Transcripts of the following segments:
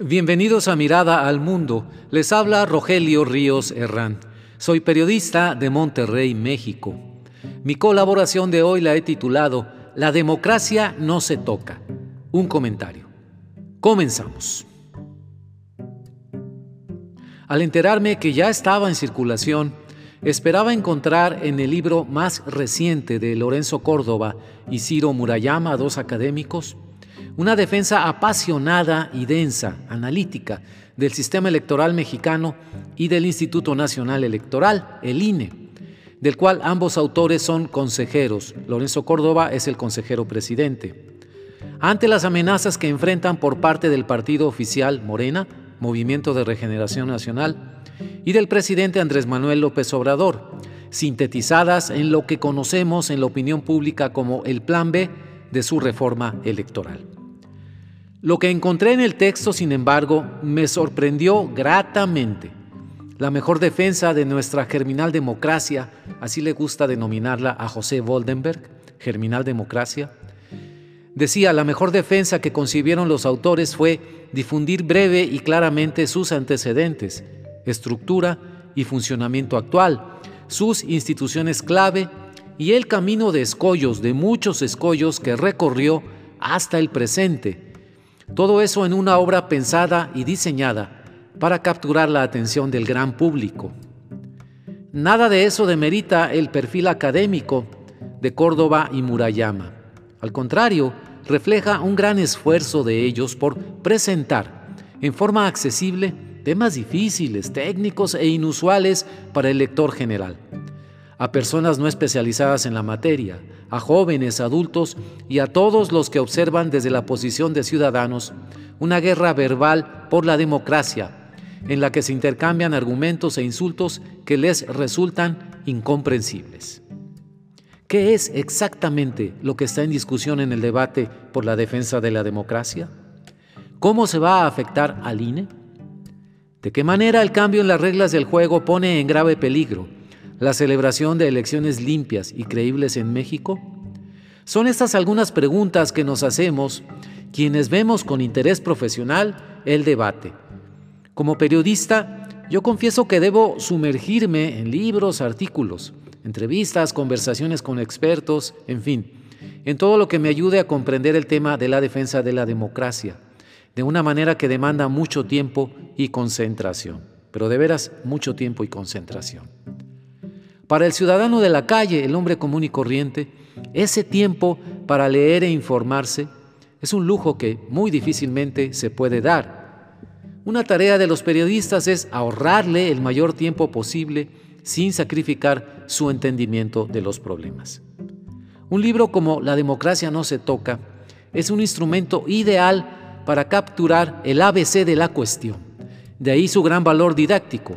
Bienvenidos a Mirada al Mundo. Les habla Rogelio Ríos Herrán. Soy periodista de Monterrey, México. Mi colaboración de hoy la he titulado La democracia no se toca. Un comentario. Comenzamos. Al enterarme que ya estaba en circulación, esperaba encontrar en el libro más reciente de Lorenzo Córdoba y Ciro Murayama, dos académicos, una defensa apasionada y densa, analítica, del sistema electoral mexicano y del Instituto Nacional Electoral, el INE, del cual ambos autores son consejeros. Lorenzo Córdoba es el consejero presidente. Ante las amenazas que enfrentan por parte del partido oficial Morena, Movimiento de Regeneración Nacional, y del presidente Andrés Manuel López Obrador, sintetizadas en lo que conocemos en la opinión pública como el Plan B de su reforma electoral. Lo que encontré en el texto, sin embargo, me sorprendió gratamente. La mejor defensa de nuestra germinal democracia, así le gusta denominarla a José Voldenberg, germinal democracia, decía, la mejor defensa que concibieron los autores fue difundir breve y claramente sus antecedentes, estructura y funcionamiento actual, sus instituciones clave y el camino de escollos, de muchos escollos que recorrió hasta el presente, todo eso en una obra pensada y diseñada para capturar la atención del gran público. Nada de eso demerita el perfil académico de Córdoba y Murayama. Al contrario, refleja un gran esfuerzo de ellos por presentar en forma accesible temas difíciles, técnicos e inusuales para el lector general a personas no especializadas en la materia, a jóvenes, adultos y a todos los que observan desde la posición de ciudadanos una guerra verbal por la democracia, en la que se intercambian argumentos e insultos que les resultan incomprensibles. ¿Qué es exactamente lo que está en discusión en el debate por la defensa de la democracia? ¿Cómo se va a afectar al INE? ¿De qué manera el cambio en las reglas del juego pone en grave peligro la celebración de elecciones limpias y creíbles en México? Son estas algunas preguntas que nos hacemos quienes vemos con interés profesional el debate. Como periodista, yo confieso que debo sumergirme en libros, artículos, entrevistas, conversaciones con expertos, en fin, en todo lo que me ayude a comprender el tema de la defensa de la democracia, de una manera que demanda mucho tiempo y concentración, pero de veras mucho tiempo y concentración. Para el ciudadano de la calle, el hombre común y corriente, ese tiempo para leer e informarse es un lujo que muy difícilmente se puede dar. Una tarea de los periodistas es ahorrarle el mayor tiempo posible sin sacrificar su entendimiento de los problemas. Un libro como La democracia no se toca es un instrumento ideal para capturar el ABC de la cuestión. De ahí su gran valor didáctico.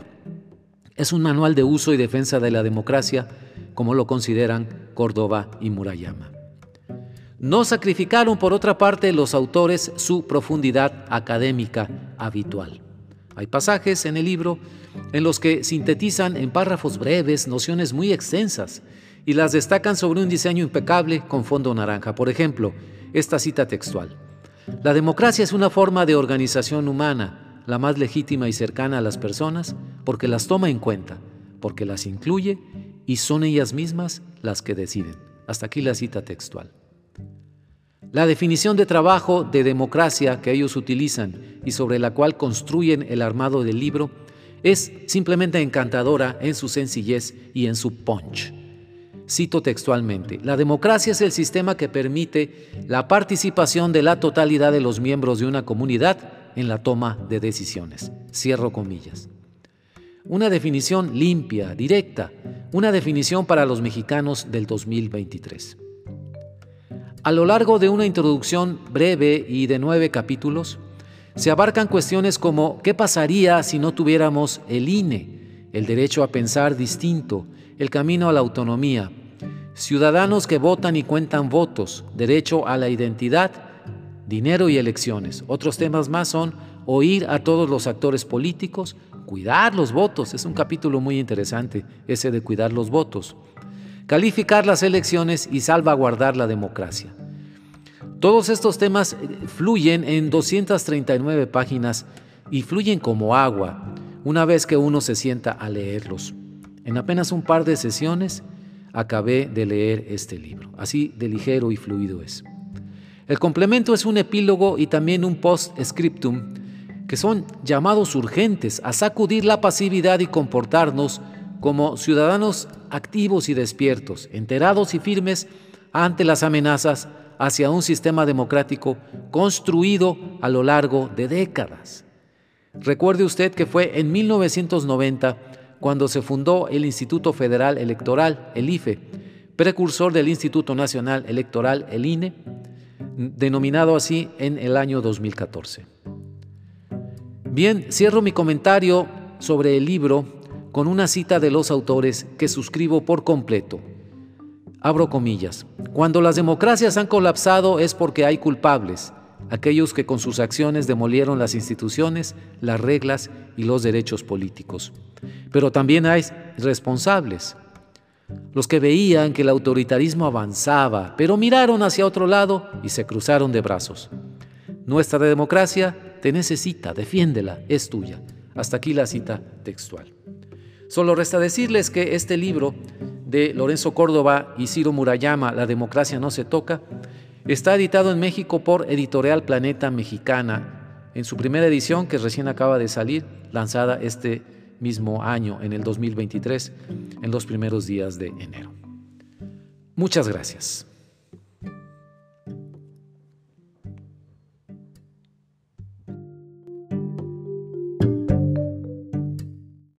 Es un manual de uso y defensa de la democracia, como lo consideran Córdoba y Murayama. No sacrificaron, por otra parte, los autores su profundidad académica habitual. Hay pasajes en el libro en los que sintetizan en párrafos breves nociones muy extensas y las destacan sobre un diseño impecable con fondo naranja. Por ejemplo, esta cita textual. La democracia es una forma de organización humana la más legítima y cercana a las personas porque las toma en cuenta, porque las incluye y son ellas mismas las que deciden. Hasta aquí la cita textual. La definición de trabajo de democracia que ellos utilizan y sobre la cual construyen el armado del libro es simplemente encantadora en su sencillez y en su punch. Cito textualmente, la democracia es el sistema que permite la participación de la totalidad de los miembros de una comunidad en la toma de decisiones. Cierro comillas. Una definición limpia, directa, una definición para los mexicanos del 2023. A lo largo de una introducción breve y de nueve capítulos, se abarcan cuestiones como ¿qué pasaría si no tuviéramos el INE, el derecho a pensar distinto, el camino a la autonomía, ciudadanos que votan y cuentan votos, derecho a la identidad. Dinero y elecciones. Otros temas más son oír a todos los actores políticos, cuidar los votos, es un capítulo muy interesante ese de cuidar los votos, calificar las elecciones y salvaguardar la democracia. Todos estos temas eh, fluyen en 239 páginas y fluyen como agua una vez que uno se sienta a leerlos. En apenas un par de sesiones acabé de leer este libro. Así de ligero y fluido es. El complemento es un epílogo y también un post-scriptum que son llamados urgentes a sacudir la pasividad y comportarnos como ciudadanos activos y despiertos, enterados y firmes ante las amenazas hacia un sistema democrático construido a lo largo de décadas. Recuerde usted que fue en 1990 cuando se fundó el Instituto Federal Electoral, el IFE, precursor del Instituto Nacional Electoral, el INE, denominado así en el año 2014. Bien, cierro mi comentario sobre el libro con una cita de los autores que suscribo por completo. Abro comillas. Cuando las democracias han colapsado es porque hay culpables, aquellos que con sus acciones demolieron las instituciones, las reglas y los derechos políticos. Pero también hay responsables, los que veían que el autoritarismo avanzaba, pero miraron hacia otro lado y se cruzaron de brazos. Nuestra democracia te necesita, defiéndela, es tuya. Hasta aquí la cita textual. Solo resta decirles que este libro de Lorenzo Córdoba y Ciro Murayama, La democracia no se toca, está editado en México por Editorial Planeta Mexicana, en su primera edición que recién acaba de salir, lanzada este mismo año, en el 2023, en los primeros días de enero. Muchas gracias.